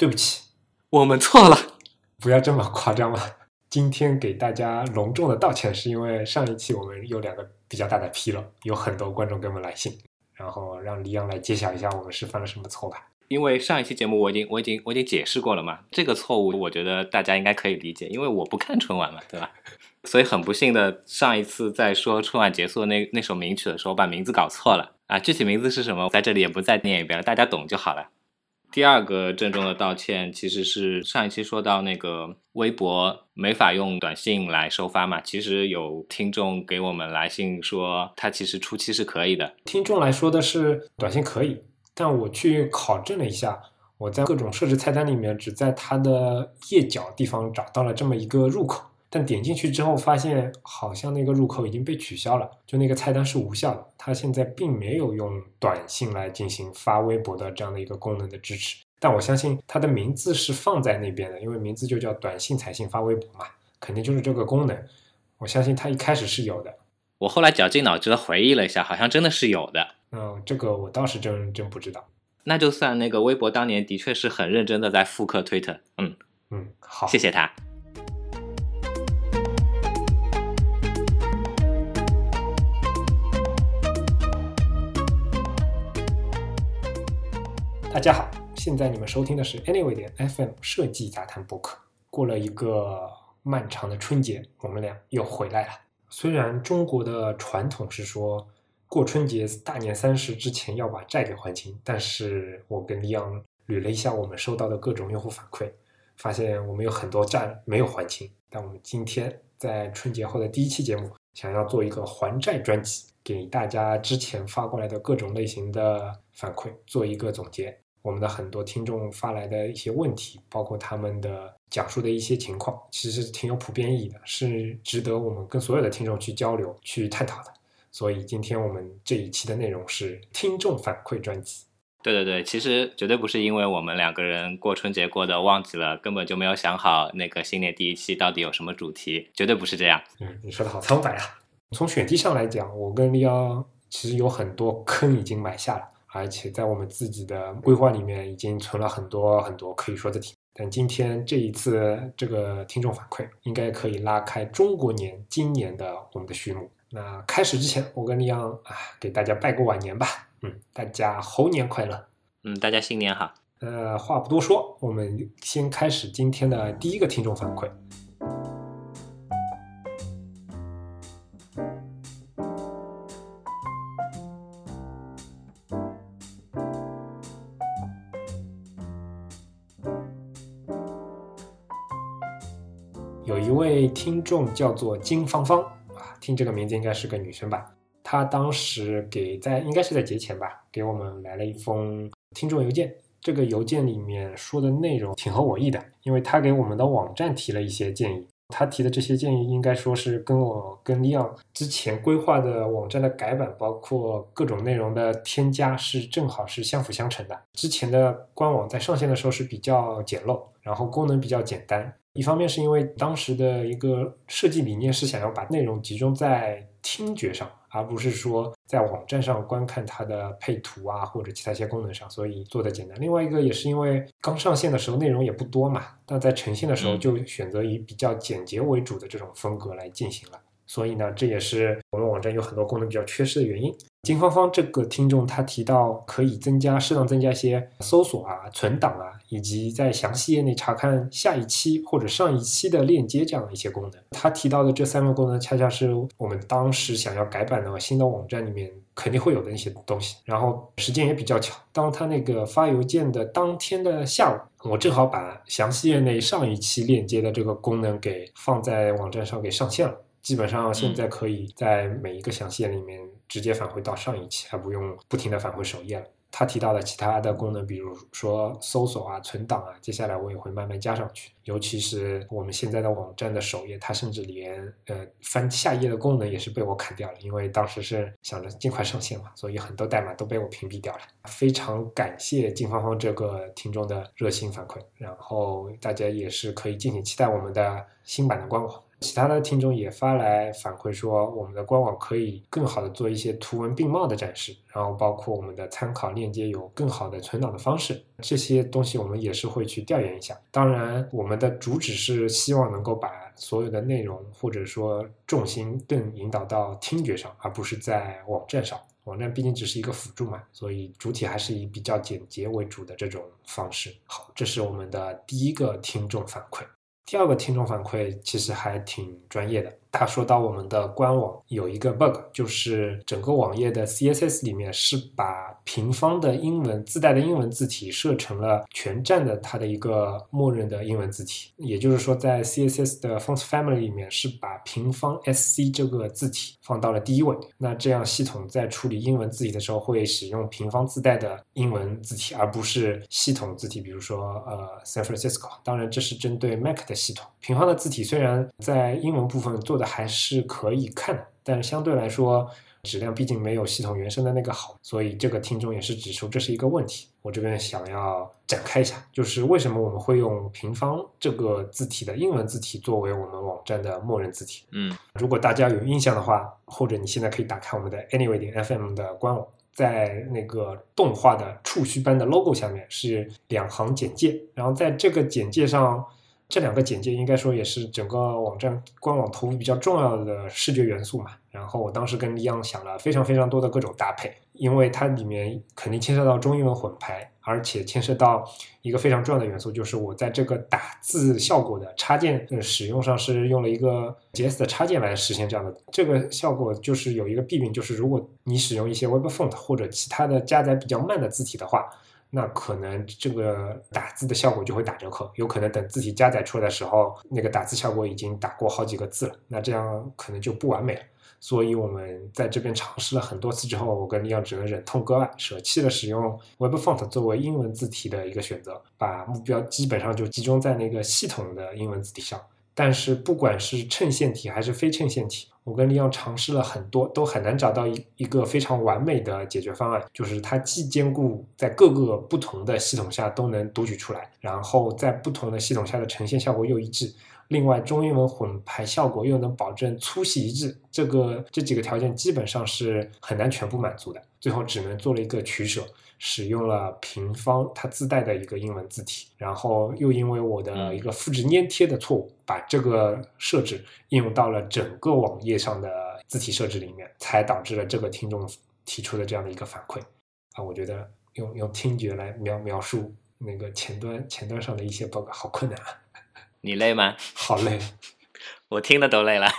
对不起，我们错了。不要这么夸张嘛。今天给大家隆重的道歉，是因为上一期我们有两个比较大的纰漏，有很多观众给我们来信，然后让李阳来揭晓一下我们是犯了什么错吧。因为上一期节目我已经我已经我已经解释过了嘛，这个错误我觉得大家应该可以理解，因为我不看春晚嘛，对吧？所以很不幸的，上一次在说春晚结束的那那首名曲的时候，把名字搞错了啊，具体名字是什么，在这里也不再念一遍了，大家懂就好了。第二个郑重的道歉，其实是上一期说到那个微博没法用短信来收发嘛，其实有听众给我们来信说，他其实初期是可以的。听众来说的是短信可以，但我去考证了一下，我在各种设置菜单里面，只在它的页脚地方找到了这么一个入口。但点进去之后，发现好像那个入口已经被取消了，就那个菜单是无效的。它现在并没有用短信来进行发微博的这样的一个功能的支持。但我相信它的名字是放在那边的，因为名字就叫短信彩信发微博嘛，肯定就是这个功能。我相信它一开始是有的。我后来绞尽脑汁的回忆了一下，好像真的是有的。嗯，这个我倒是真真不知道。那就算那个微博当年的确是很认真的在复刻推特。嗯嗯，好，谢谢他。大家好，现在你们收听的是 Anyway 点 FM 设计杂谈播客。过了一个漫长的春节，我们俩又回来了。虽然中国的传统是说过春节大年三十之前要把债给还清，但是我跟李阳捋了一下我们收到的各种用户反馈，发现我们有很多债没有还清。但我们今天在春节后的第一期节目，想要做一个还债专辑。给大家之前发过来的各种类型的反馈做一个总结，我们的很多听众发来的一些问题，包括他们的讲述的一些情况，其实挺有普遍意义的，是值得我们跟所有的听众去交流、去探讨的。所以今天我们这一期的内容是听众反馈专辑。对对对，其实绝对不是因为我们两个人过春节过的忘记了，根本就没有想好那个新年第一期到底有什么主题，绝对不是这样。嗯，你说的好苍白啊。从选题上来讲，我跟利奥其实有很多坑已经埋下了，而且在我们自己的规划里面已经存了很多很多可以说的题。但今天这一次这个听众反馈，应该可以拉开中国年今年的我们的序幕。那开始之前，我跟李阳啊给大家拜个晚年吧。嗯，大家猴年快乐。嗯，大家新年好。呃，话不多说，我们先开始今天的第一个听众反馈。听众叫做金芳芳啊，听这个名字应该是个女生吧？她当时给在应该是在节前吧，给我们来了一封听众邮件。这个邮件里面说的内容挺合我意的，因为他给我们的网站提了一些建议。他提的这些建议应该说是跟我跟利昂之前规划的网站的改版，包括各种内容的添加，是正好是相辅相成的。之前的官网在上线的时候是比较简陋，然后功能比较简单。一方面是因为当时的一个设计理念是想要把内容集中在听觉上，而不是说在网站上观看它的配图啊或者其他一些功能上，所以做的简单。另外一个也是因为刚上线的时候内容也不多嘛，但在呈现的时候就选择以比较简洁为主的这种风格来进行了。所以呢，这也是我们网站有很多功能比较缺失的原因。金芳芳这个听众他提到可以增加适当增加一些搜索啊、存档啊，以及在详细页内查看下一期或者上一期的链接这样的一些功能。他提到的这三个功能，恰恰是我们当时想要改版的新的网站里面肯定会有的一些东西。然后时间也比较巧，当他那个发邮件的当天的下午，我正好把详细页内上一期链接的这个功能给放在网站上给上线了。基本上现在可以在每一个详细页里面直接返回到上一期，还不用不停的返回首页了。他提到的其他的功能，比如说搜索啊、存档啊，接下来我也会慢慢加上去。尤其是我们现在的网站的首页，它甚至连呃翻下页的功能也是被我砍掉了，因为当时是想着尽快上线嘛，所以很多代码都被我屏蔽掉了。非常感谢金芳芳这个听众的热心反馈，然后大家也是可以敬请期待我们的新版的官网。其他的听众也发来反馈说，我们的官网可以更好的做一些图文并茂的展示，然后包括我们的参考链接有更好的存档的方式，这些东西我们也是会去调研一下。当然，我们的主旨是希望能够把所有的内容或者说重心更引导到听觉上，而不是在网站上。网站毕竟只是一个辅助嘛，所以主体还是以比较简洁为主的这种方式。好，这是我们的第一个听众反馈。第二个听众反馈其实还挺专业的。他说到我们的官网有一个 bug，就是整个网页的 CSS 里面是把平方的英文自带的英文字体设成了全站的它的一个默认的英文字体，也就是说在 CSS 的 font family 里面是把平方 SC 这个字体放到了第一位。那这样系统在处理英文字体的时候会使用平方自带的英文字体，而不是系统字体，比如说呃 San Francisco。当然这是针对 Mac 的系统。平方的字体虽然在英文部分做的还是可以看的，但是相对来说质量毕竟没有系统原生的那个好，所以这个听众也是指出这是一个问题。我这边想要展开一下，就是为什么我们会用平方这个字体的英文字体作为我们网站的默认字体？嗯，如果大家有印象的话，或者你现在可以打开我们的 Anyway 点 FM 的官网，在那个动画的触须般的 logo 下面是两行简介，然后在这个简介上。这两个简介应该说也是整个网站官网投入比较重要的视觉元素嘛。然后我当时跟李阳想了非常非常多的各种搭配，因为它里面肯定牵涉到中英文混排，而且牵涉到一个非常重要的元素，就是我在这个打字效果的插件使用上是用了一个 JS 的插件来实现这样的。这个效果就是有一个弊病，就是如果你使用一些 Web Font 或者其他的加载比较慢的字体的话。那可能这个打字的效果就会打折扣，有可能等字体加载出来的时候，那个打字效果已经打过好几个字了，那这样可能就不完美了。所以我们在这边尝试了很多次之后，我跟李阳只能忍痛割爱，舍弃了使用 Web Font 作为英文字体的一个选择，把目标基本上就集中在那个系统的英文字体上。但是不管是衬线体还是非衬线体，我跟李阳尝试了很多，都很难找到一一个非常完美的解决方案。就是它既兼顾在各个不同的系统下都能读取出来，然后在不同的系统下的呈现效果又一致，另外中英文混排效果又能保证粗细一致。这个这几个条件基本上是很难全部满足的，最后只能做了一个取舍。使用了平方它自带的一个英文字体，然后又因为我的一个复制粘贴的错误，把这个设置应用到了整个网页上的字体设置里面，才导致了这个听众提出的这样的一个反馈。啊，我觉得用用听觉来描描述那个前端前端上的一些 bug 好困难啊！你累吗？好累，我听的都累了。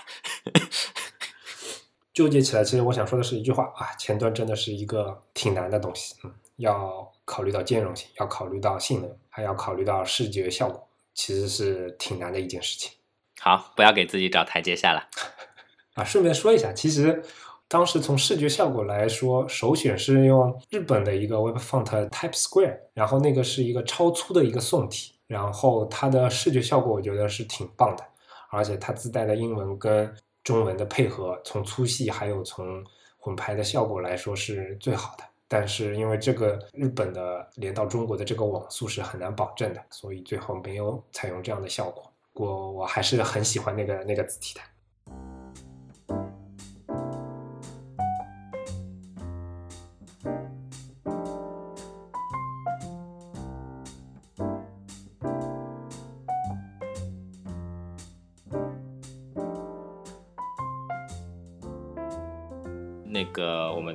纠结起来，其实我想说的是一句话啊，前端真的是一个挺难的东西，嗯。要考虑到兼容性，要考虑到性能，还要考虑到视觉效果，其实是挺难的一件事情。好，不要给自己找台阶下了。啊，顺便说一下，其实当时从视觉效果来说，首选是用日本的一个 Web Font Type Square，然后那个是一个超粗的一个宋体，然后它的视觉效果我觉得是挺棒的，而且它自带的英文跟中文的配合，从粗细还有从混排的效果来说是最好的。但是因为这个日本的连到中国的这个网速是很难保证的，所以最后没有采用这样的效果。我我还是很喜欢那个那个字体的。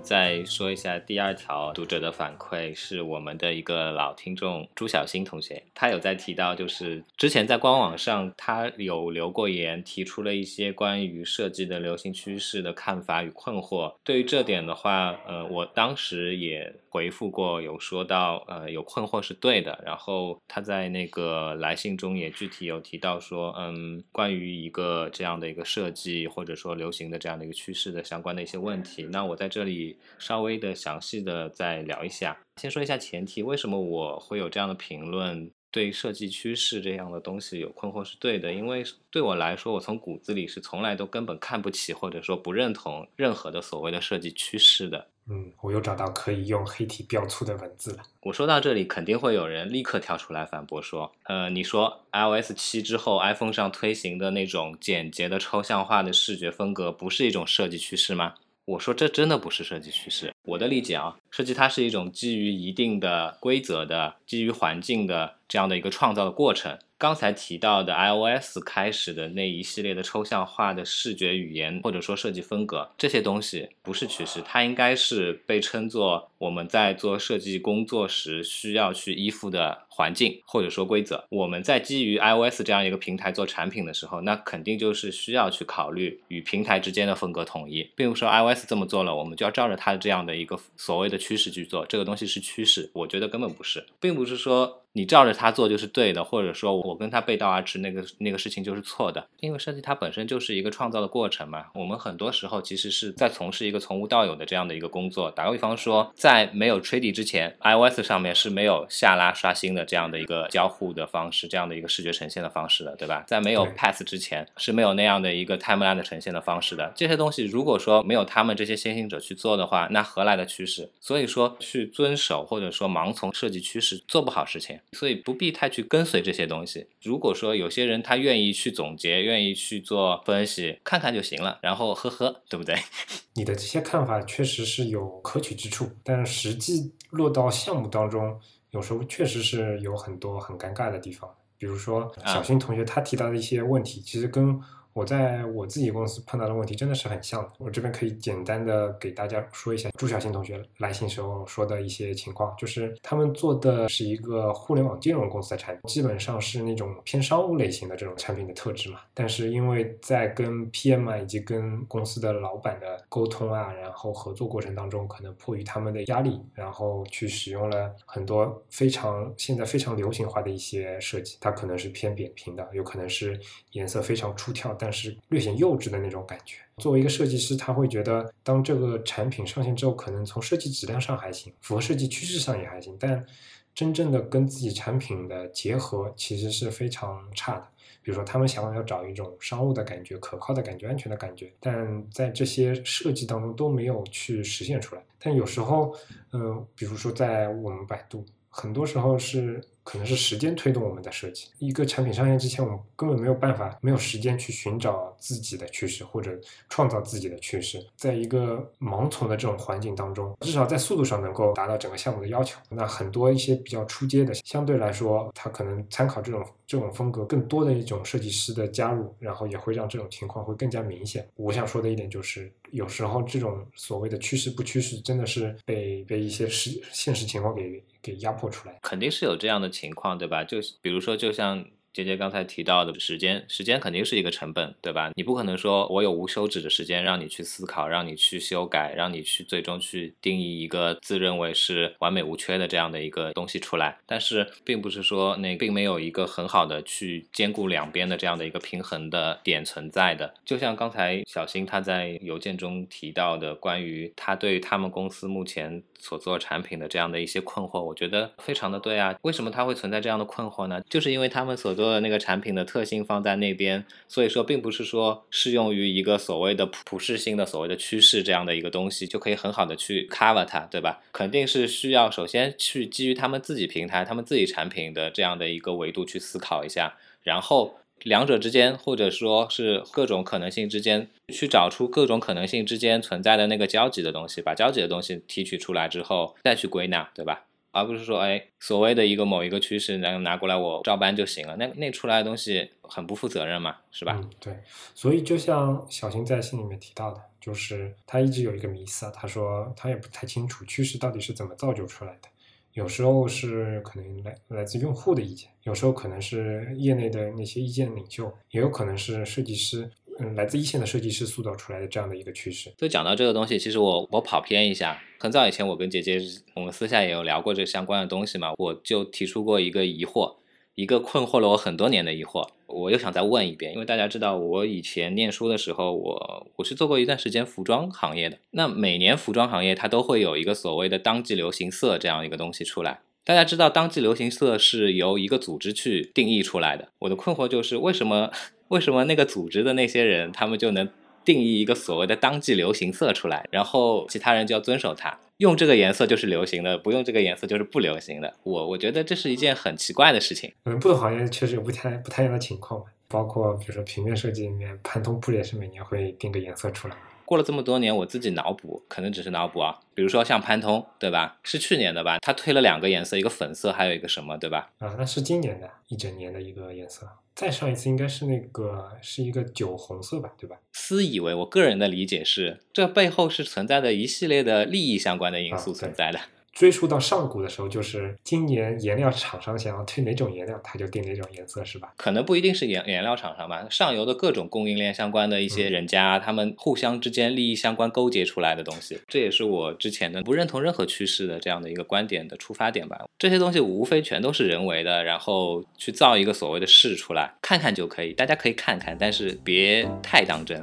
再说一下第二条读者的反馈，是我们的一个老听众朱小新同学，他有在提到，就是之前在官网上他有留过言，提出了一些关于设计的流行趋势的看法与困惑。对于这点的话，呃，我当时也回复过，有说到，呃，有困惑是对的。然后他在那个来信中也具体有提到说，嗯，关于一个这样的一个设计或者说流行的这样的一个趋势的相关的一些问题。那我在这里。稍微的详细的再聊一下，先说一下前提，为什么我会有这样的评论？对设计趋势这样的东西有困惑是对的，因为对我来说，我从骨子里是从来都根本看不起或者说不认同任何的所谓的设计趋势的。嗯，我又找到可以用黑体标出的文字了。我说到这里，肯定会有人立刻跳出来反驳说：“呃，你说 iOS 七之后，iPhone 上推行的那种简洁的抽象化的视觉风格，不是一种设计趋势吗？”我说这真的不是设计趋势。我的理解啊，设计它是一种基于一定的规则的、基于环境的这样的一个创造的过程。刚才提到的 iOS 开始的那一系列的抽象化的视觉语言或者说设计风格，这些东西不是趋势，它应该是被称作我们在做设计工作时需要去依附的环境或者说规则。我们在基于 iOS 这样一个平台做产品的时候，那肯定就是需要去考虑与平台之间的风格统一，并不是说 iOS 这么做了，我们就要照着它的这样的一个所谓的趋势去做。这个东西是趋势，我觉得根本不是，并不是说。你照着它做就是对的，或者说我跟他背道而驰，那个那个事情就是错的。因为设计它本身就是一个创造的过程嘛。我们很多时候其实是在从事一个从无到有的这样的一个工作。打个比方说，在没有 t r a d y 之前，iOS 上面是没有下拉刷新的这样的一个交互的方式，这样的一个视觉呈现的方式的，对吧？在没有 Path 之前是没有那样的一个 Timeline 的呈现的方式的。这些东西如果说没有他们这些先行者去做的话，那何来的趋势？所以说去遵守或者说盲从设计趋势做不好事情，所以不必太。去跟随这些东西。如果说有些人他愿意去总结，愿意去做分析，看看就行了。然后呵呵，对不对？你的这些看法确实是有可取之处，但实际落到项目当中，有时候确实是有很多很尴尬的地方。比如说小新同学他提到的一些问题，其实跟。我在我自己公司碰到的问题真的是很像的。我这边可以简单的给大家说一下朱小新同学来信时候说的一些情况，就是他们做的是一个互联网金融公司的产品，基本上是那种偏商务类型的这种产品的特质嘛。但是因为在跟 PM 啊以及跟公司的老板的沟通啊，然后合作过程当中，可能迫于他们的压力，然后去使用了很多非常现在非常流行化的一些设计，它可能是偏扁平的，有可能是颜色非常出挑，但但是略显幼稚的那种感觉。作为一个设计师，他会觉得，当这个产品上线之后，可能从设计质量上还行，符合设计趋势上也还行，但真正的跟自己产品的结合其实是非常差的。比如说，他们想要找一种商务的感觉、可靠的感觉、安全的感觉，但在这些设计当中都没有去实现出来。但有时候，嗯，比如说在我们百度，很多时候是。可能是时间推动我们的设计。一个产品上线之前，我们根本没有办法，没有时间去寻找自己的趋势或者创造自己的趋势。在一个盲从的这种环境当中，至少在速度上能够达到整个项目的要求。那很多一些比较出街的，相对来说，它可能参考这种这种风格更多的一种设计师的加入，然后也会让这种情况会更加明显。我想说的一点就是，有时候这种所谓的趋势不趋势，真的是被被一些实现实情况给。给压迫出来，肯定是有这样的情况，对吧？就比如说，就像。姐姐刚才提到的时间，时间肯定是一个成本，对吧？你不可能说我有无休止的时间让你去思考，让你去修改，让你去最终去定义一个自认为是完美无缺的这样的一个东西出来。但是，并不是说那并没有一个很好的去兼顾两边的这样的一个平衡的点存在的。就像刚才小新他在邮件中提到的，关于他对他们公司目前所做产品的这样的一些困惑，我觉得非常的对啊。为什么他会存在这样的困惑呢？就是因为他们所做。说的那个产品的特性放在那边，所以说并不是说适用于一个所谓的普适性的所谓的趋势这样的一个东西就可以很好的去 cover 它，对吧？肯定是需要首先去基于他们自己平台、他们自己产品的这样的一个维度去思考一下，然后两者之间或者说是各种可能性之间去找出各种可能性之间存在的那个交集的东西，把交集的东西提取出来之后再去归纳，对吧？而不是说，哎，所谓的一个某一个趋势能拿过来我照搬就行了，那那出来的东西很不负责任嘛，是吧？对。所以就像小新在信里面提到的，就是他一直有一个迷思啊，他说他也不太清楚趋势到底是怎么造就出来的，有时候是可能来来自用户的意见，有时候可能是业内的那些意见领袖，也有可能是设计师。嗯，来自一线的设计师塑造出来的这样的一个趋势。所以讲到这个东西，其实我我跑偏一下。很早以前，我跟姐姐我们私下也有聊过这相关的东西嘛，我就提出过一个疑惑，一个困惑了我很多年的疑惑。我又想再问一遍，因为大家知道，我以前念书的时候，我我是做过一段时间服装行业的。那每年服装行业它都会有一个所谓的当季流行色这样一个东西出来。大家知道，当季流行色是由一个组织去定义出来的。我的困惑就是，为什么？为什么那个组织的那些人，他们就能定义一个所谓的当季流行色出来，然后其他人就要遵守它，用这个颜色就是流行的，不用这个颜色就是不流行的。我我觉得这是一件很奇怪的事情。可能不同行业确实有不太不太一样的情况，包括比如说平面设计里面，潘通不也是每年会定个颜色出来？过了这么多年，我自己脑补，可能只是脑补啊。比如说像潘通，对吧？是去年的吧？他推了两个颜色，一个粉色，还有一个什么，对吧？啊，那是今年的一整年的一个颜色。再上一次应该是那个是一个酒红色吧，对吧？私以为，我个人的理解是，这背后是存在的一系列的利益相关的因素存在的。追溯到上古的时候，就是今年颜料厂商想要推哪种颜料，他就定哪种颜色，是吧？可能不一定是颜颜料厂商吧，上游的各种供应链相关的一些人家，他们互相之间利益相关勾结出来的东西，这也是我之前的不认同任何趋势的这样的一个观点的出发点吧。这些东西无非全都是人为的，然后去造一个所谓的势出来，看看就可以，大家可以看看，但是别太当真。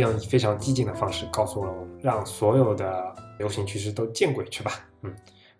以非常激进的方式告诉了我们，让所有的流行趋势都见鬼去吧。嗯，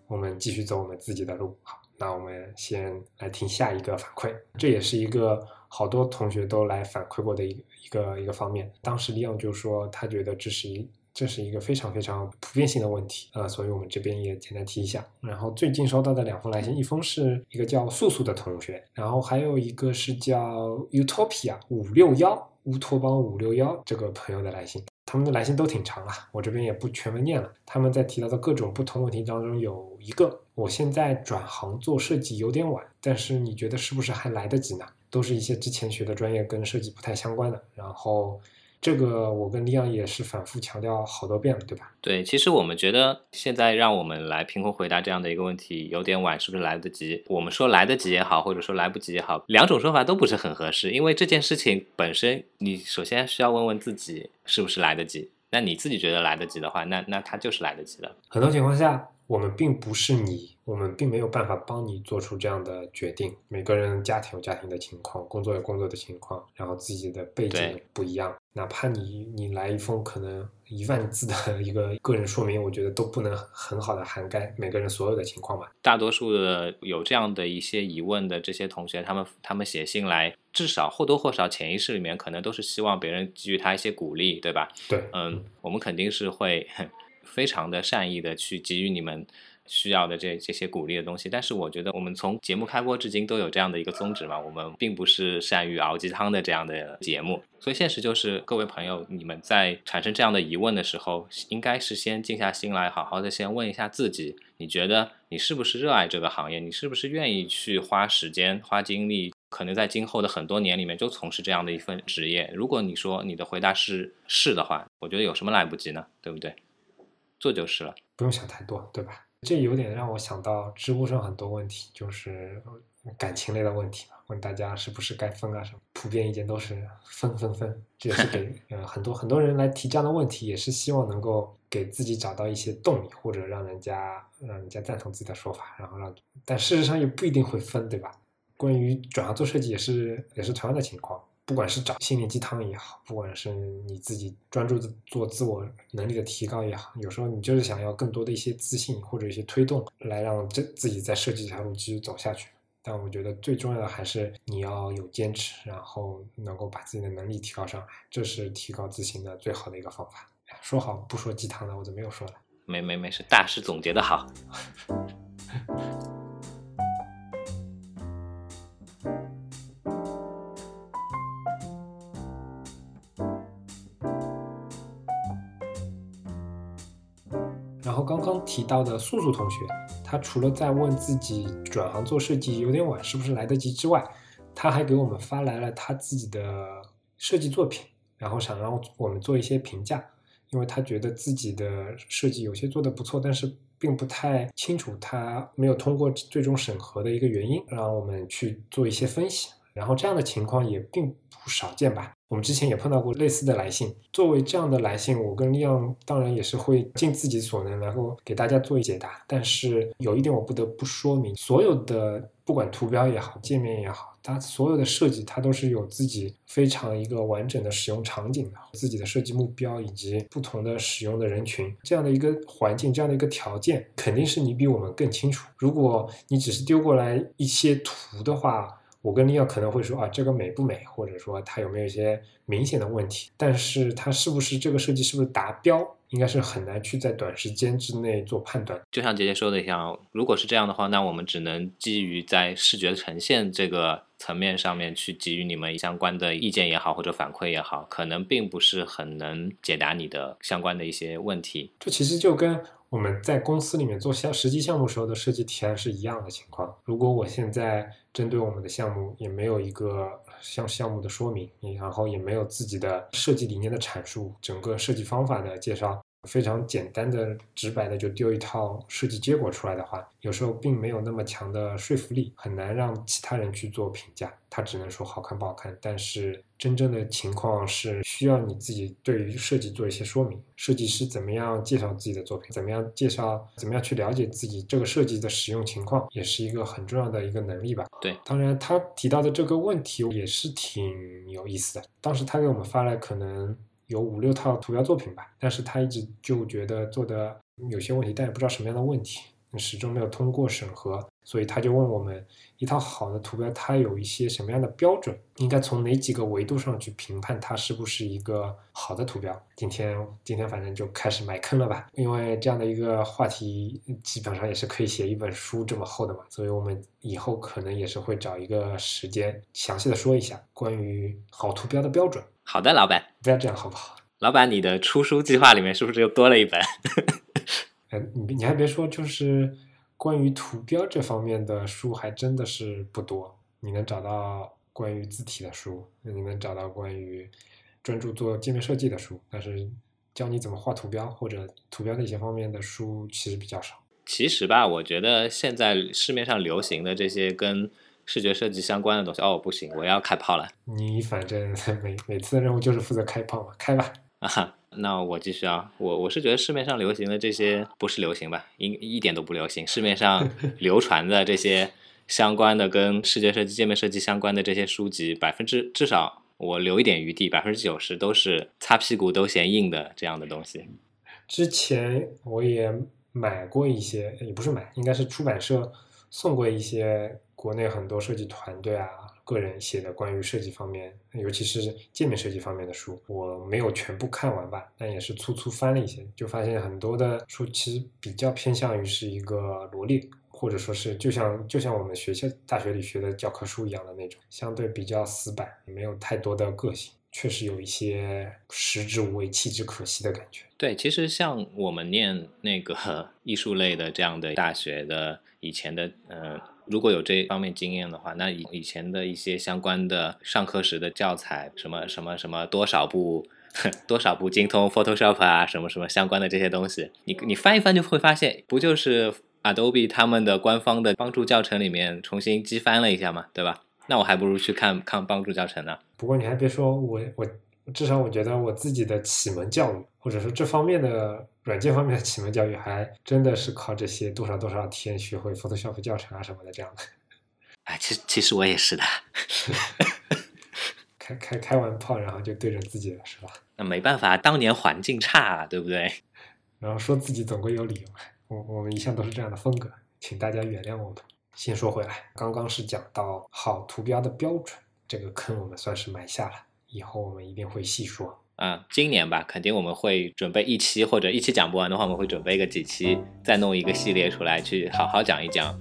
我们继续走我们自己的路。好，那我们先来听下一个反馈。这也是一个好多同学都来反馈过的一个一个一个方面。当时利昂就说，他觉得这是一这是一个非常非常普遍性的问题啊，所以我们这边也简单提一下。然后最近收到的两封来信，一封是一个叫素素的同学，然后还有一个是叫 Utopia 五六幺。乌托邦五六幺这个朋友的来信，他们的来信都挺长啊，我这边也不全文念了。他们在提到的各种不同问题当中，有一个，我现在转行做设计有点晚，但是你觉得是不是还来得及呢？都是一些之前学的专业跟设计不太相关的，然后。这个我跟利昂也是反复强调好多遍了，对吧？对，其实我们觉得现在让我们来凭空回答这样的一个问题有点晚，是不是来得及？我们说来得及也好，或者说来不及也好，两种说法都不是很合适，因为这件事情本身，你首先需要问问自己是不是来得及。那你自己觉得来得及的话，那那它就是来得及的。很多情况下。我们并不是你，我们并没有办法帮你做出这样的决定。每个人家庭有家庭的情况，工作有工作的情况，然后自己的背景不一样。哪怕你你来一封可能一万字的一个个人说明，我觉得都不能很好的涵盖每个人所有的情况吧。大多数的有这样的一些疑问的这些同学，他们他们写信来，至少或多或少潜意识里面可能都是希望别人给予他一些鼓励，对吧？对，嗯，我们肯定是会。非常的善意的去给予你们需要的这这些鼓励的东西，但是我觉得我们从节目开播至今都有这样的一个宗旨嘛，我们并不是善于熬鸡汤的这样的节目，所以现实就是各位朋友，你们在产生这样的疑问的时候，应该是先静下心来，好好的先问一下自己，你觉得你是不是热爱这个行业，你是不是愿意去花时间花精力，可能在今后的很多年里面就从事这样的一份职业？如果你说你的回答是是的话，我觉得有什么来不及呢？对不对？做就是了，不用想太多，对吧？这有点让我想到知乎上很多问题，就是感情类的问题嘛，问大家是不是该分啊什么，普遍意见都是分分分。这也是给 呃很多很多人来提这样的问题，也是希望能够给自己找到一些动力，或者让人家让人家赞同自己的说法，然后让，但事实上也不一定会分，对吧？关于转行做设计，也是也是同样的情况。不管是找心灵鸡汤也好，不管是你自己专注做自我能力的提高也好，有时候你就是想要更多的一些自信或者一些推动，来让这自己在设计这条路继续走下去。但我觉得最重要的还是你要有坚持，然后能够把自己的能力提高上来，这是提高自信的最好的一个方法。说好不说鸡汤的，我怎么又说了？没没没事，大师总结的好。提到的素素同学，他除了在问自己转行做设计有点晚，是不是来得及之外，他还给我们发来了他自己的设计作品，然后想让我们做一些评价，因为他觉得自己的设计有些做的不错，但是并不太清楚他没有通过最终审核的一个原因，让我们去做一些分析。然后这样的情况也并不少见吧。我们之前也碰到过类似的来信，作为这样的来信，我跟利昂当然也是会尽自己所能，然后给大家做一解答。但是有一点我不得不说明，所有的不管图标也好，界面也好，它所有的设计它都是有自己非常一个完整的使用场景的，自己的设计目标以及不同的使用的人群这样的一个环境，这样的一个条件，肯定是你比我们更清楚。如果你只是丢过来一些图的话，我跟利奥可能会说啊，这个美不美，或者说它有没有一些明显的问题，但是它是不是这个设计是不是达标，应该是很难去在短时间之内做判断。就像杰杰说的一样，如果是这样的话，那我们只能基于在视觉呈现这个层面上面去给予你们相关的意见也好，或者反馈也好，可能并不是很能解答你的相关的一些问题。这其实就跟我们在公司里面做项实际项目时候的设计提案是一样的情况。如果我现在针对我们的项目也没有一个项项目的说明，然后也没有自己的设计理念的阐述，整个设计方法的介绍。非常简单的、直白的就丢一套设计结果出来的话，有时候并没有那么强的说服力，很难让其他人去做评价。他只能说好看不好看，但是真正的情况是需要你自己对于设计做一些说明。设计师怎么样介绍自己的作品，怎么样介绍，怎么样去了解自己这个设计的使用情况，也是一个很重要的一个能力吧。对，当然他提到的这个问题也是挺有意思的。当时他给我们发来可能。有五六套图标作品吧，但是他一直就觉得做的有些问题，但也不知道什么样的问题，始终没有通过审核，所以他就问我们，一套好的图标它有一些什么样的标准，应该从哪几个维度上去评判它是不是一个好的图标？今天今天反正就开始埋坑了吧，因为这样的一个话题基本上也是可以写一本书这么厚的嘛，所以我们以后可能也是会找一个时间详细的说一下关于好图标的标准。好的，老板，不要这样好不好？老板，你的出书计划里面是不是又多了一本？哎，你你还别说，就是关于图标这方面的书还真的是不多。你能找到关于字体的书，你能找到关于专注做界面设计的书，但是教你怎么画图标或者图标那些方面的书其实比较少。其实吧，我觉得现在市面上流行的这些跟视觉设计相关的东西哦，不行，我要开炮了。你反正每每次的任务就是负责开炮嘛，开吧。啊，那我继续啊。我我是觉得市面上流行的这些不是流行吧，一一点都不流行。市面上 流传的这些相关的跟视觉设计、界面设计相关的这些书籍，百分之至少我留一点余地，百分之九十都是擦屁股都嫌硬的这样的东西。之前我也买过一些，也不是买，应该是出版社送过一些。国内很多设计团队啊，个人写的关于设计方面，尤其是界面设计方面的书，我没有全部看完吧，但也是粗粗翻了一些，就发现很多的书其实比较偏向于是一个罗列，或者说是就像就像我们学校大学里学的教科书一样的那种，相对比较死板，没有太多的个性，确实有一些食之无味弃之可惜的感觉。对，其实像我们念那个 艺术类的这样的大学的以前的，呃。如果有这方面经验的话，那以以前的一些相关的上课时的教材，什么什么什么多少部多少部精通 Photoshop 啊，什么什么相关的这些东西，你你翻一翻就会发现，不就是 Adobe 他们的官方的帮助教程里面重新激翻了一下嘛，对吧？那我还不如去看看帮助教程呢。不过你还别说，我我至少我觉得我自己的启蒙教育，或者说这方面的。软件方面的启蒙教育还真的是靠这些多少多少天学会 Photoshop 教程啊什么的这样的。哎，其实其实我也是的。开开开完炮，然后就对着自己了，是吧？那没办法，当年环境差，对不对？然后说自己总归有理由。我我们一向都是这样的风格，请大家原谅我们。先说回来，刚刚是讲到好图标的标准，这个坑我们算是埋下了，以后我们一定会细说。啊，今年吧，肯定我们会准备一期，或者一期讲不完的话，我们会准备个几期，再弄一个系列出来，去好好讲一讲。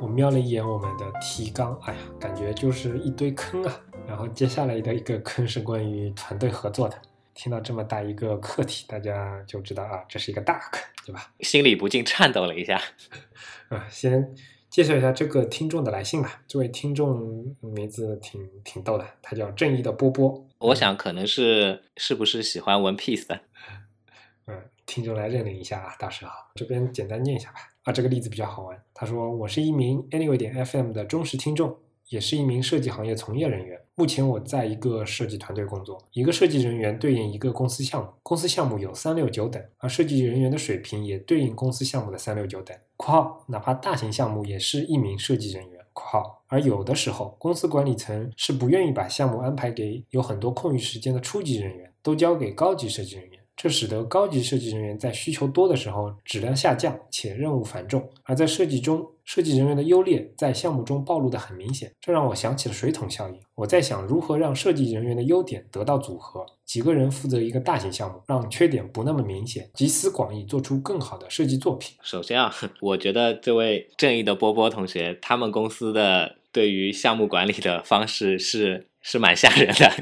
我瞄了一眼我们的提纲，哎呀，感觉就是一堆坑啊。然后接下来的一个坑是关于团队合作的。听到这么大一个课题，大家就知道啊，这是一个大坑，对吧？心里不禁颤抖了一下。啊，先介绍一下这个听众的来信吧。这位听众名字挺挺逗的，他叫正义的波波。我想可能是是不是喜欢 One Piece 的？嗯，听众来认领一下啊，大师好。这边简单念一下吧。啊，这个例子比较好玩。他说：“我是一名 Anyway 点 FM 的忠实听众，也是一名设计行业从业人员。”目前我在一个设计团队工作，一个设计人员对应一个公司项目，公司项目有三六九等，而设计人员的水平也对应公司项目的三六九等。（括号哪怕大型项目也是一名设计人员。）（括号）而有的时候，公司管理层是不愿意把项目安排给有很多空余时间的初级人员，都交给高级设计人员。这使得高级设计人员在需求多的时候质量下降，且任务繁重；而在设计中，设计人员的优劣在项目中暴露的很明显。这让我想起了水桶效应。我在想如何让设计人员的优点得到组合，几个人负责一个大型项目，让缺点不那么明显，集思广益，做出更好的设计作品。首先啊，我觉得这位正义的波波同学，他们公司的对于项目管理的方式是是蛮吓人的。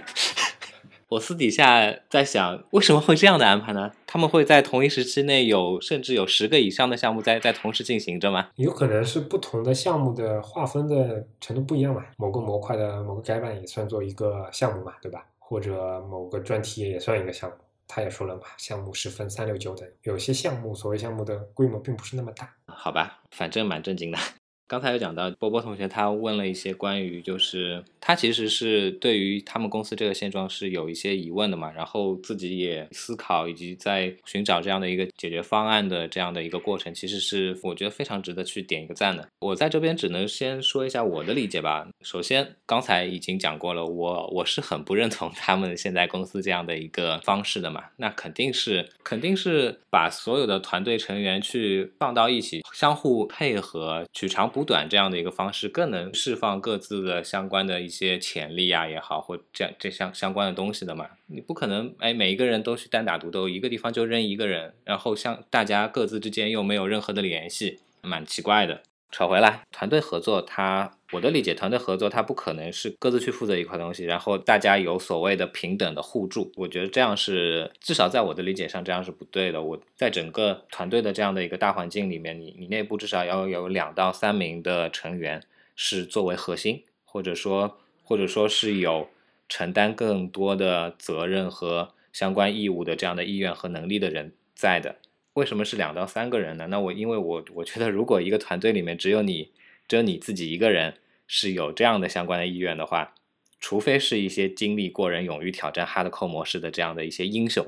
我私底下在想，为什么会这样的安排呢？他们会在同一时期内有甚至有十个以上的项目在在同时进行着吗？有可能是不同的项目的划分的程度不一样嘛，某个模块的某个改版也算作一个项目嘛，对吧？或者某个专题也算一个项目。他也说了嘛，项目是分三六九等，有些项目所谓项目的规模并不是那么大。好吧，反正蛮震惊的。刚才有讲到波波同学，他问了一些关于，就是他其实是对于他们公司这个现状是有一些疑问的嘛，然后自己也思考以及在寻找这样的一个解决方案的这样的一个过程，其实是我觉得非常值得去点一个赞的。我在这边只能先说一下我的理解吧。首先，刚才已经讲过了，我我是很不认同他们现在公司这样的一个方式的嘛，那肯定是肯定是把所有的团队成员去放到一起，相互配合，取长补。短这样的一个方式，更能释放各自的相关的一些潜力啊也好，或这样这相相关的东西的嘛。你不可能哎，每一个人都去单打独斗，一个地方就扔一个人，然后像大家各自之间又没有任何的联系，蛮奇怪的。扯回来，团队合作，它我的理解，团队合作它不可能是各自去负责一块东西，然后大家有所谓的平等的互助。我觉得这样是至少在我的理解上，这样是不对的。我在整个团队的这样的一个大环境里面，你你内部至少要有两到三名的成员是作为核心，或者说或者说是有承担更多的责任和相关义务的这样的意愿和能力的人在的。为什么是两到三个人呢？那我因为我我觉得，如果一个团队里面只有你，只有你自己一个人是有这样的相关的意愿的话，除非是一些经历过人、勇于挑战 hardcore 模式的这样的一些英雄，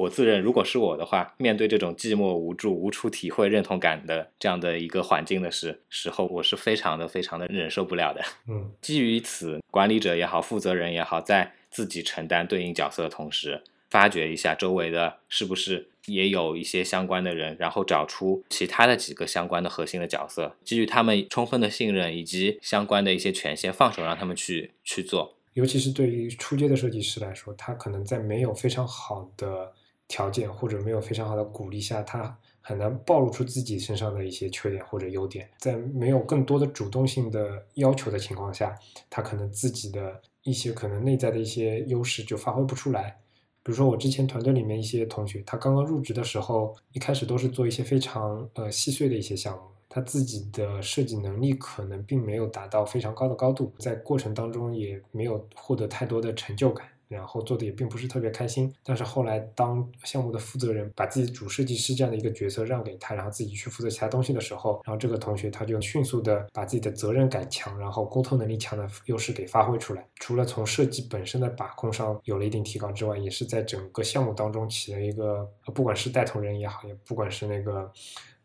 我自认，如果是我的话，面对这种寂寞无助、无处体会认同感的这样的一个环境的时时候，我是非常的、非常的忍受不了的。嗯，基于此，管理者也好，负责人也好，在自己承担对应角色的同时，发掘一下周围的是不是。也有一些相关的人，然后找出其他的几个相关的核心的角色，基于他们充分的信任以及相关的一些权限，放手让他们去去做。尤其是对于初阶的设计师来说，他可能在没有非常好的条件或者没有非常好的鼓励下，他很难暴露出自己身上的一些缺点或者优点。在没有更多的主动性的要求的情况下，他可能自己的一些可能内在的一些优势就发挥不出来。比如说，我之前团队里面一些同学，他刚刚入职的时候，一开始都是做一些非常呃细碎的一些项目，他自己的设计能力可能并没有达到非常高的高度，在过程当中也没有获得太多的成就感。然后做的也并不是特别开心，但是后来当项目的负责人把自己主设计师这样的一个角色让给他，然后自己去负责其他东西的时候，然后这个同学他就迅速的把自己的责任感强，然后沟通能力强的优势给发挥出来。除了从设计本身的把控上有了一定提高之外，也是在整个项目当中起了一个，不管是带头人也好，也不管是那个。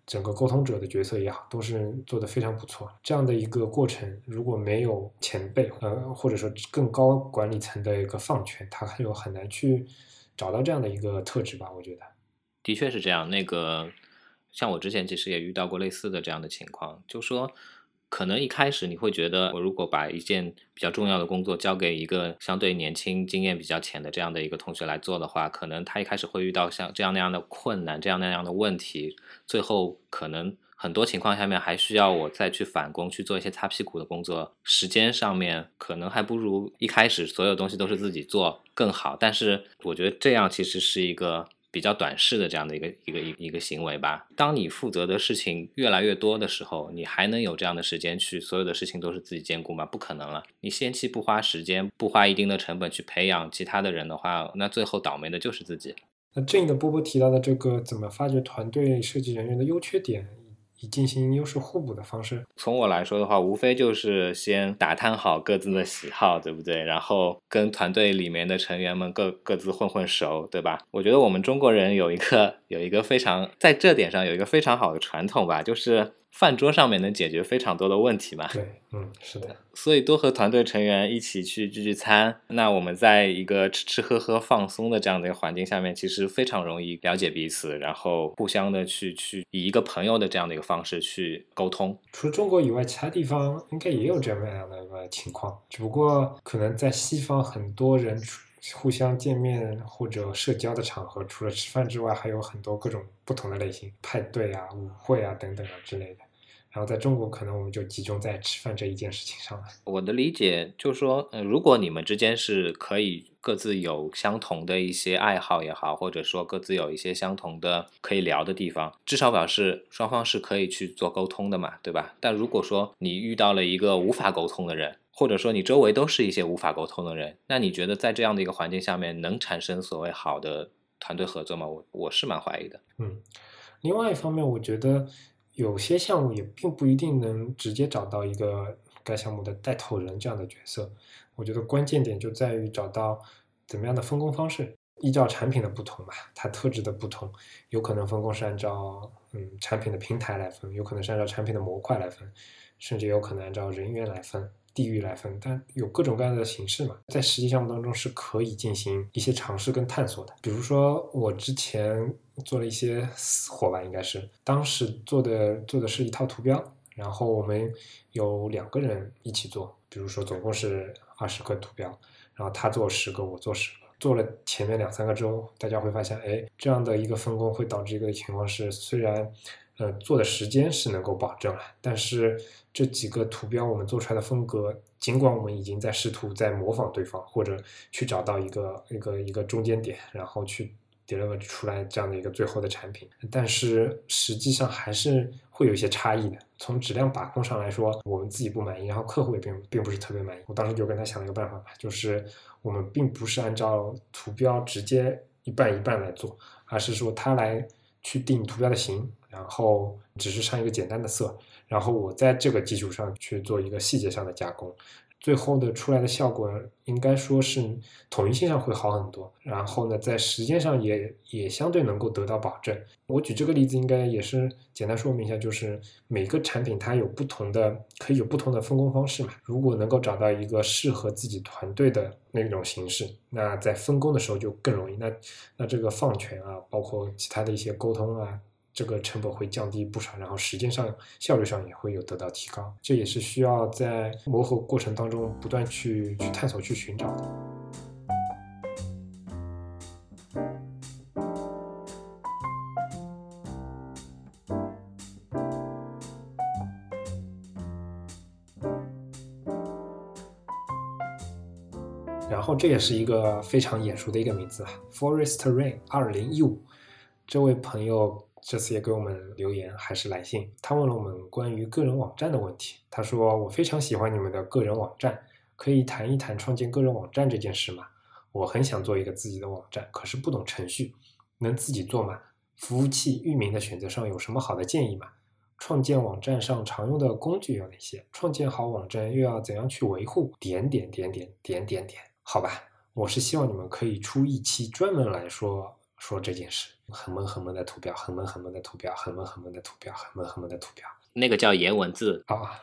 整个沟通者的角色也好，都是做得非常不错。这样的一个过程，如果没有前辈，呃，或者说更高管理层的一个放权，他很有很难去找到这样的一个特质吧？我觉得，的确是这样。那个，像我之前其实也遇到过类似的这样的情况，就说。可能一开始你会觉得，我如果把一件比较重要的工作交给一个相对年轻、经验比较浅的这样的一个同学来做的话，可能他一开始会遇到像这样那样的困难、这样那样的问题，最后可能很多情况下面还需要我再去返工去做一些擦屁股的工作，时间上面可能还不如一开始所有东西都是自己做更好。但是我觉得这样其实是一个。比较短视的这样的一个一个一一个行为吧。当你负责的事情越来越多的时候，你还能有这样的时间去所有的事情都是自己兼顾吗？不可能了。你先期不花时间，不花一定的成本去培养其他的人的话，那最后倒霉的就是自己。那正义的波波提到的这个怎么发掘团队设计人员的优缺点，进行优势互补的方式。从我来说的话，无非就是先打探好各自的喜好，对不对？然后跟团队里面的成员们各各自混混熟，对吧？我觉得我们中国人有一个有一个非常在这点上有一个非常好的传统吧，就是。饭桌上面能解决非常多的问题嘛？对，嗯，是的。所以多和团队成员一起去聚聚餐，那我们在一个吃吃喝喝放松的这样的一个环境下面，其实非常容易了解彼此，然后互相的去去以一个朋友的这样的一个方式去沟通。除了中国以外，其他地方应该也有这么样的一个情况，只不过可能在西方很多人。互相见面或者社交的场合，除了吃饭之外，还有很多各种不同的类型，派对啊、舞会啊等等啊之类的。然后在中国，可能我们就集中在吃饭这一件事情上了。我的理解就是说，呃，如果你们之间是可以各自有相同的一些爱好也好，或者说各自有一些相同的可以聊的地方，至少表示双方是可以去做沟通的嘛，对吧？但如果说你遇到了一个无法沟通的人，或者说你周围都是一些无法沟通的人，那你觉得在这样的一个环境下面能产生所谓好的团队合作吗？我我是蛮怀疑的。嗯，另外一方面，我觉得有些项目也并不一定能直接找到一个该项目的带头人这样的角色。我觉得关键点就在于找到怎么样的分工方式，依照产品的不同吧，它特质的不同，有可能分工是按照嗯产品的平台来分，有可能是按照产品的模块来分，甚至有可能按照人员来分。地域来分，但有各种各样的形式嘛，在实际项目当中是可以进行一些尝试跟探索的。比如说，我之前做了一些私活吧，应该是当时做的做的是一套图标，然后我们有两个人一起做，比如说总共是二十个图标，然后他做十个，我做十个，做了前面两三个周，大家会发现，哎，这样的一个分工会导致一个情况是，虽然。呃，做的时间是能够保证了，但是这几个图标我们做出来的风格，尽管我们已经在试图在模仿对方，或者去找到一个一个一个中间点，然后去 deliver 出来这样的一个最后的产品，但是实际上还是会有一些差异的。从质量把控上来说，我们自己不满意，然后客户也并并不是特别满意。我当时就跟他想了一个办法，就是我们并不是按照图标直接一半一半来做，而是说他来去定图标的形。然后只是上一个简单的色，然后我在这个基础上去做一个细节上的加工。最后的出来的效果应该说是统一性上会好很多，然后呢，在时间上也也相对能够得到保证。我举这个例子应该也是简单说明一下，就是每个产品它有不同的，可以有不同的分工方式嘛。如果能够找到一个适合自己团队的那种形式，那在分工的时候就更容易。那那这个放权啊，包括其他的一些沟通啊。这个成本会降低不少，然后时间上效率上也会有得到提高，这也是需要在磨合过程当中不断去去探索、去寻找的。然后这也是一个非常眼熟的一个名字啊，Forest Rain 二零一五，这位朋友。这次也给我们留言还是来信，他问了我们关于个人网站的问题。他说：“我非常喜欢你们的个人网站，可以谈一谈创建个人网站这件事吗？我很想做一个自己的网站，可是不懂程序，能自己做吗？服务器域名的选择上有什么好的建议吗？创建网站上常用的工具有哪些？创建好网站又要怎样去维护？点点点点点点点，好吧，我是希望你们可以出一期专门来说。”说这件事很萌很萌的图标，很萌很萌的图标，很萌很萌的图标，很萌很萌的图标。那个叫颜文字啊，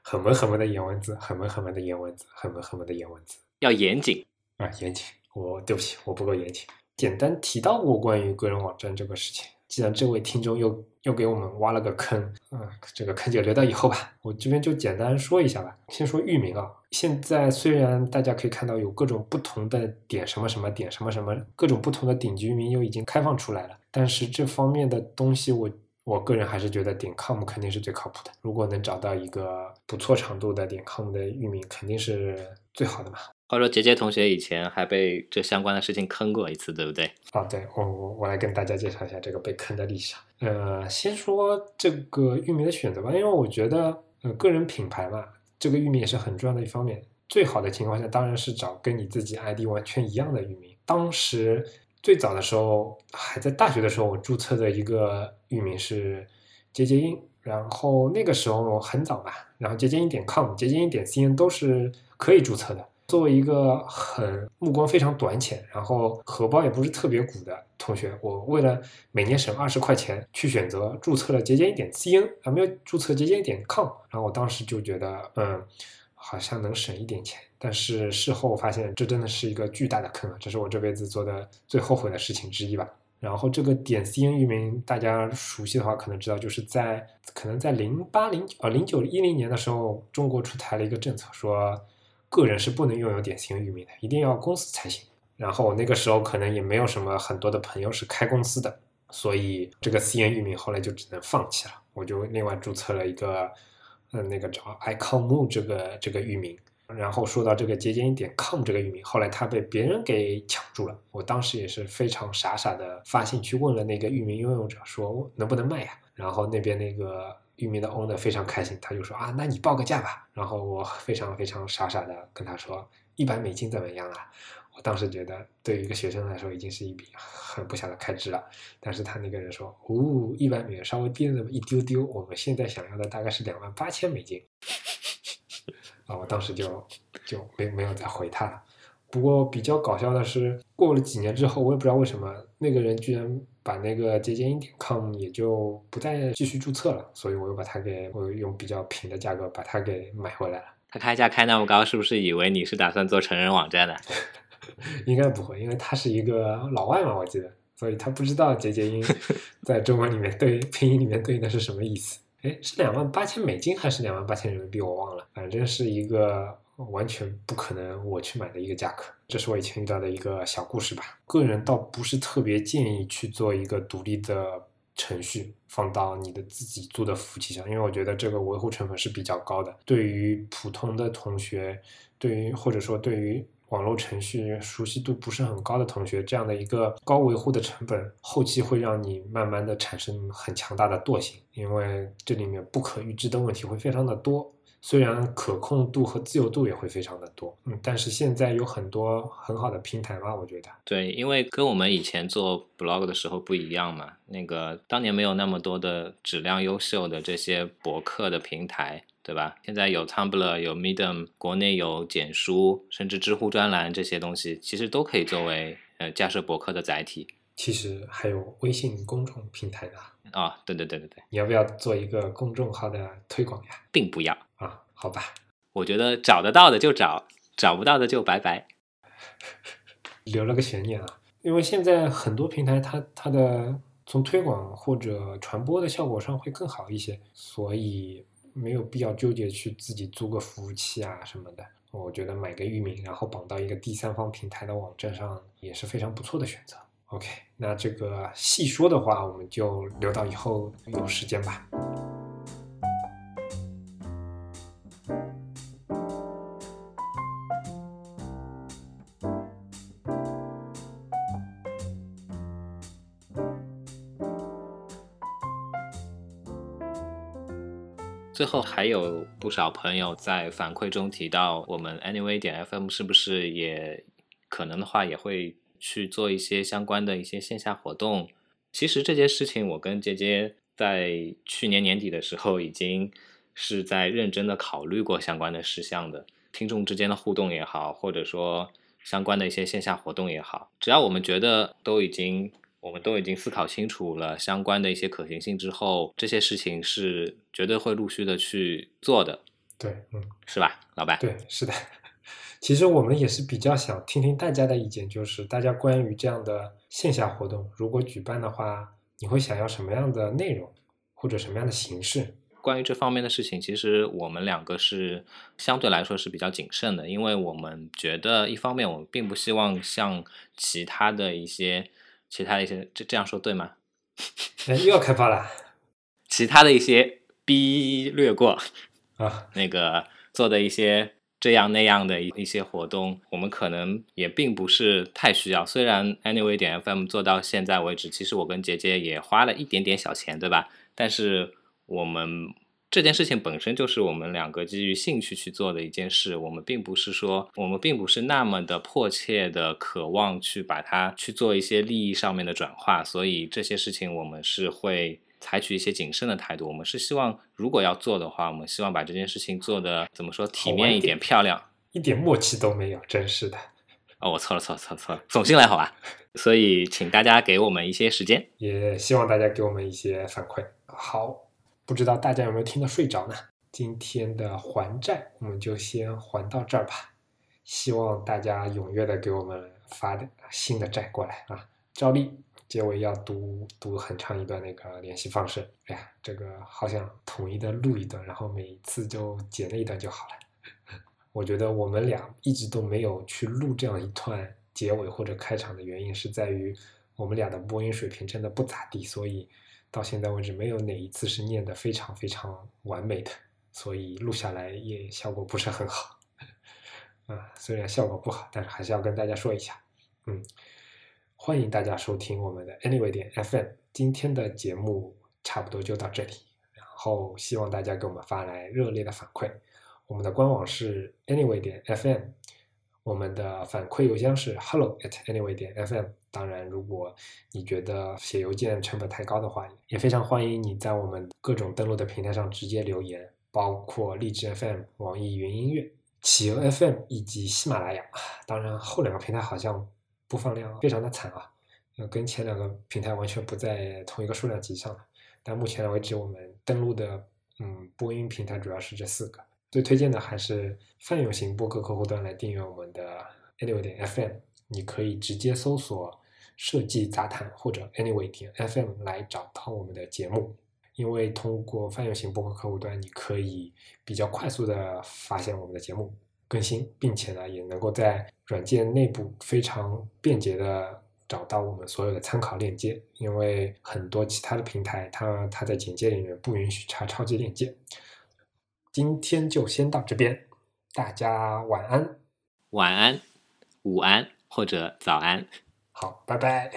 很萌很萌的颜文字，很萌很萌的颜文字，很萌很萌的颜文字。要严谨啊，严谨。我对不起，我不够严谨。简单提到过关于个人网站这个事情。既然这位听众又又给我们挖了个坑，嗯，这个坑就留到以后吧。我这边就简单说一下吧。先说域名啊，现在虽然大家可以看到有各种不同的点什么什么点什么什么，各种不同的顶级域名又已经开放出来了，但是这方面的东西，我我个人还是觉得点 com 肯定是最靠谱的。如果能找到一个不错长度的点 com 的域名，肯定是最好的嘛。话说杰杰同学以前还被这相关的事情坑过一次，对不对？啊，对我我我来跟大家介绍一下这个被坑的历史。呃，先说这个域名的选择吧，因为我觉得，呃，个人品牌嘛，这个域名也是很重要的一方面。最好的情况下当然是找跟你自己 ID 完全一样的域名。当时最早的时候，还在大学的时候，我注册的一个域名是杰杰英，然后那个时候很早吧，然后节俭一点 com、节俭一点 cn 都是可以注册的。作为一个很目光非常短浅，然后荷包也不是特别鼓的同学，我为了每年省二十块钱，去选择注册了节俭一点 cn，还没有注册节俭一点 com。然后我当时就觉得，嗯，好像能省一点钱。但是事后发现，这真的是一个巨大的坑啊！这是我这辈子做的最后悔的事情之一吧。然后这个点 cn 域名，大家熟悉的话可能知道，就是在可能在零八零呃零九一零年的时候，中国出台了一个政策，说。个人是不能拥有点 cn 域名的，一定要公司才行。然后我那个时候可能也没有什么很多的朋友是开公司的，所以这个 cn 域名后来就只能放弃了。我就另外注册了一个，嗯，那个叫 icom 这个这个域名。然后说到这个节俭一点 com 这个域名，后来它被别人给抢住了。我当时也是非常傻傻的发信去问了那个域名拥有者，说能不能卖呀？然后那边那个。域名的 owner 非常开心，他就说啊，那你报个价吧。然后我非常非常傻傻的跟他说，一百美金怎么样啊？我当时觉得对于一个学生来说已经是一笔很不小的开支了。但是他那个人说，哦，一百美元稍微低了那么一丢丢，我们现在想要的大概是两万八千美金。啊，我当时就就没没有再回他了。不过比较搞笑的是，过了几年之后，我也不知道为什么那个人居然。把那个节俭一点 com 也就不再继续注册了，所以我又把它给我用比较平的价格把它给买回来了。他开价开那么高，是不是以为你是打算做成人网站的？应该不会，因为他是一个老外嘛，我记得，所以他不知道节俭音 在中文里面对拼音里面对应的是什么意思。哎，是两万八千美金还是两万八千人民币？我忘了，反正是一个。完全不可能我去买的一个价格，这是我以前遇到的一个小故事吧。个人倒不是特别建议去做一个独立的程序放到你的自己做的服务器上，因为我觉得这个维护成本是比较高的。对于普通的同学，对于或者说对于网络程序熟悉度不是很高的同学，这样的一个高维护的成本，后期会让你慢慢的产生很强大的惰性，因为这里面不可预知的问题会非常的多。虽然可控度和自由度也会非常的多，嗯，但是现在有很多很好的平台嘛，我觉得。对，因为跟我们以前做 blog 的时候不一样嘛，那个当年没有那么多的质量优秀的这些博客的平台，对吧？现在有 Tumblr，有 Medium，国内有简书，甚至知乎专栏这些东西，其实都可以作为呃架设博客的载体。其实还有微信公众平台的。啊，对对对对对，你要不要做一个公众号的推广呀？并不要啊。好吧，我觉得找得到的就找，找不到的就拜拜，留了个悬念啊。因为现在很多平台，它它的从推广或者传播的效果上会更好一些，所以没有必要纠结去自己租个服务器啊什么的。我觉得买个域名，然后绑到一个第三方平台的网站上也是非常不错的选择。OK，那这个细说的话，我们就留到以后有时间吧。最后还有不少朋友在反馈中提到，我们 Anyway 点 FM 是不是也可能的话也会去做一些相关的一些线下活动？其实这件事情，我跟杰杰在去年年底的时候已经是在认真的考虑过相关的事项的。听众之间的互动也好，或者说相关的一些线下活动也好，只要我们觉得都已经。我们都已经思考清楚了相关的一些可行性之后，这些事情是绝对会陆续的去做的。对，嗯，是吧，老板？对，是的。其实我们也是比较想听听大家的意见，就是大家关于这样的线下活动，如果举办的话，你会想要什么样的内容或者什么样的形式？关于这方面的事情，其实我们两个是相对来说是比较谨慎的，因为我们觉得一方面我们并不希望像其他的一些。其他的一些这这样说对吗？哎，又要开炮了。其他的一些 B 略过啊，那个做的一些这样那样的一一些活动，我们可能也并不是太需要。虽然 Anyway 点 FM 做到现在为止，其实我跟杰杰也花了一点点小钱，对吧？但是我们。这件事情本身就是我们两个基于兴趣去做的一件事，我们并不是说，我们并不是那么的迫切的渴望去把它去做一些利益上面的转化，所以这些事情我们是会采取一些谨慎的态度。我们是希望，如果要做的话，我们希望把这件事情做的怎么说体面一点、漂亮。一点默契都没有，真是的。哦，我错了，错了，错了，错了，总心来好吧。所以，请大家给我们一些时间，也希望大家给我们一些反馈。好，不知道大家有没有听得睡着呢？今天的还债我们就先还到这儿吧。希望大家踊跃的给我们发新的债过来啊！照例结尾要读读很长一段那个联系方式。哎呀，这个好想统一的录一段，然后每次就剪那一段就好了。我觉得我们俩一直都没有去录这样一段结尾或者开场的原因，是在于我们俩的播音水平真的不咋地，所以到现在为止没有哪一次是念得非常非常完美的，所以录下来也效果不是很好。啊，虽然效果不好，但是还是要跟大家说一下。嗯，欢迎大家收听我们的 Anyway 点 FM，今天的节目差不多就到这里，然后希望大家给我们发来热烈的反馈。我们的官网是 anyway 点 fm，我们的反馈邮箱是 hello at anyway 点 fm。当然，如果你觉得写邮件成本太高的话，也非常欢迎你在我们各种登录的平台上直接留言，包括荔枝 FM、网易云音乐、企鹅 FM 以及喜马拉雅。当然，后两个平台好像播放量非常的惨啊，跟前两个平台完全不在同一个数量级上。但目前为止，我们登录的嗯播音平台主要是这四个。最推荐的还是泛用型播客客户端来订阅我们的 Anyway 点 FM，你可以直接搜索“设计杂谈”或者 Anyway 点 FM 来找到我们的节目。因为通过泛用型播客客户端，你可以比较快速的发现我们的节目更新，并且呢，也能够在软件内部非常便捷的找到我们所有的参考链接。因为很多其他的平台，它它在简介里面不允许插超级链接。今天就先到这边，大家晚安，晚安，午安或者早安，好，拜拜。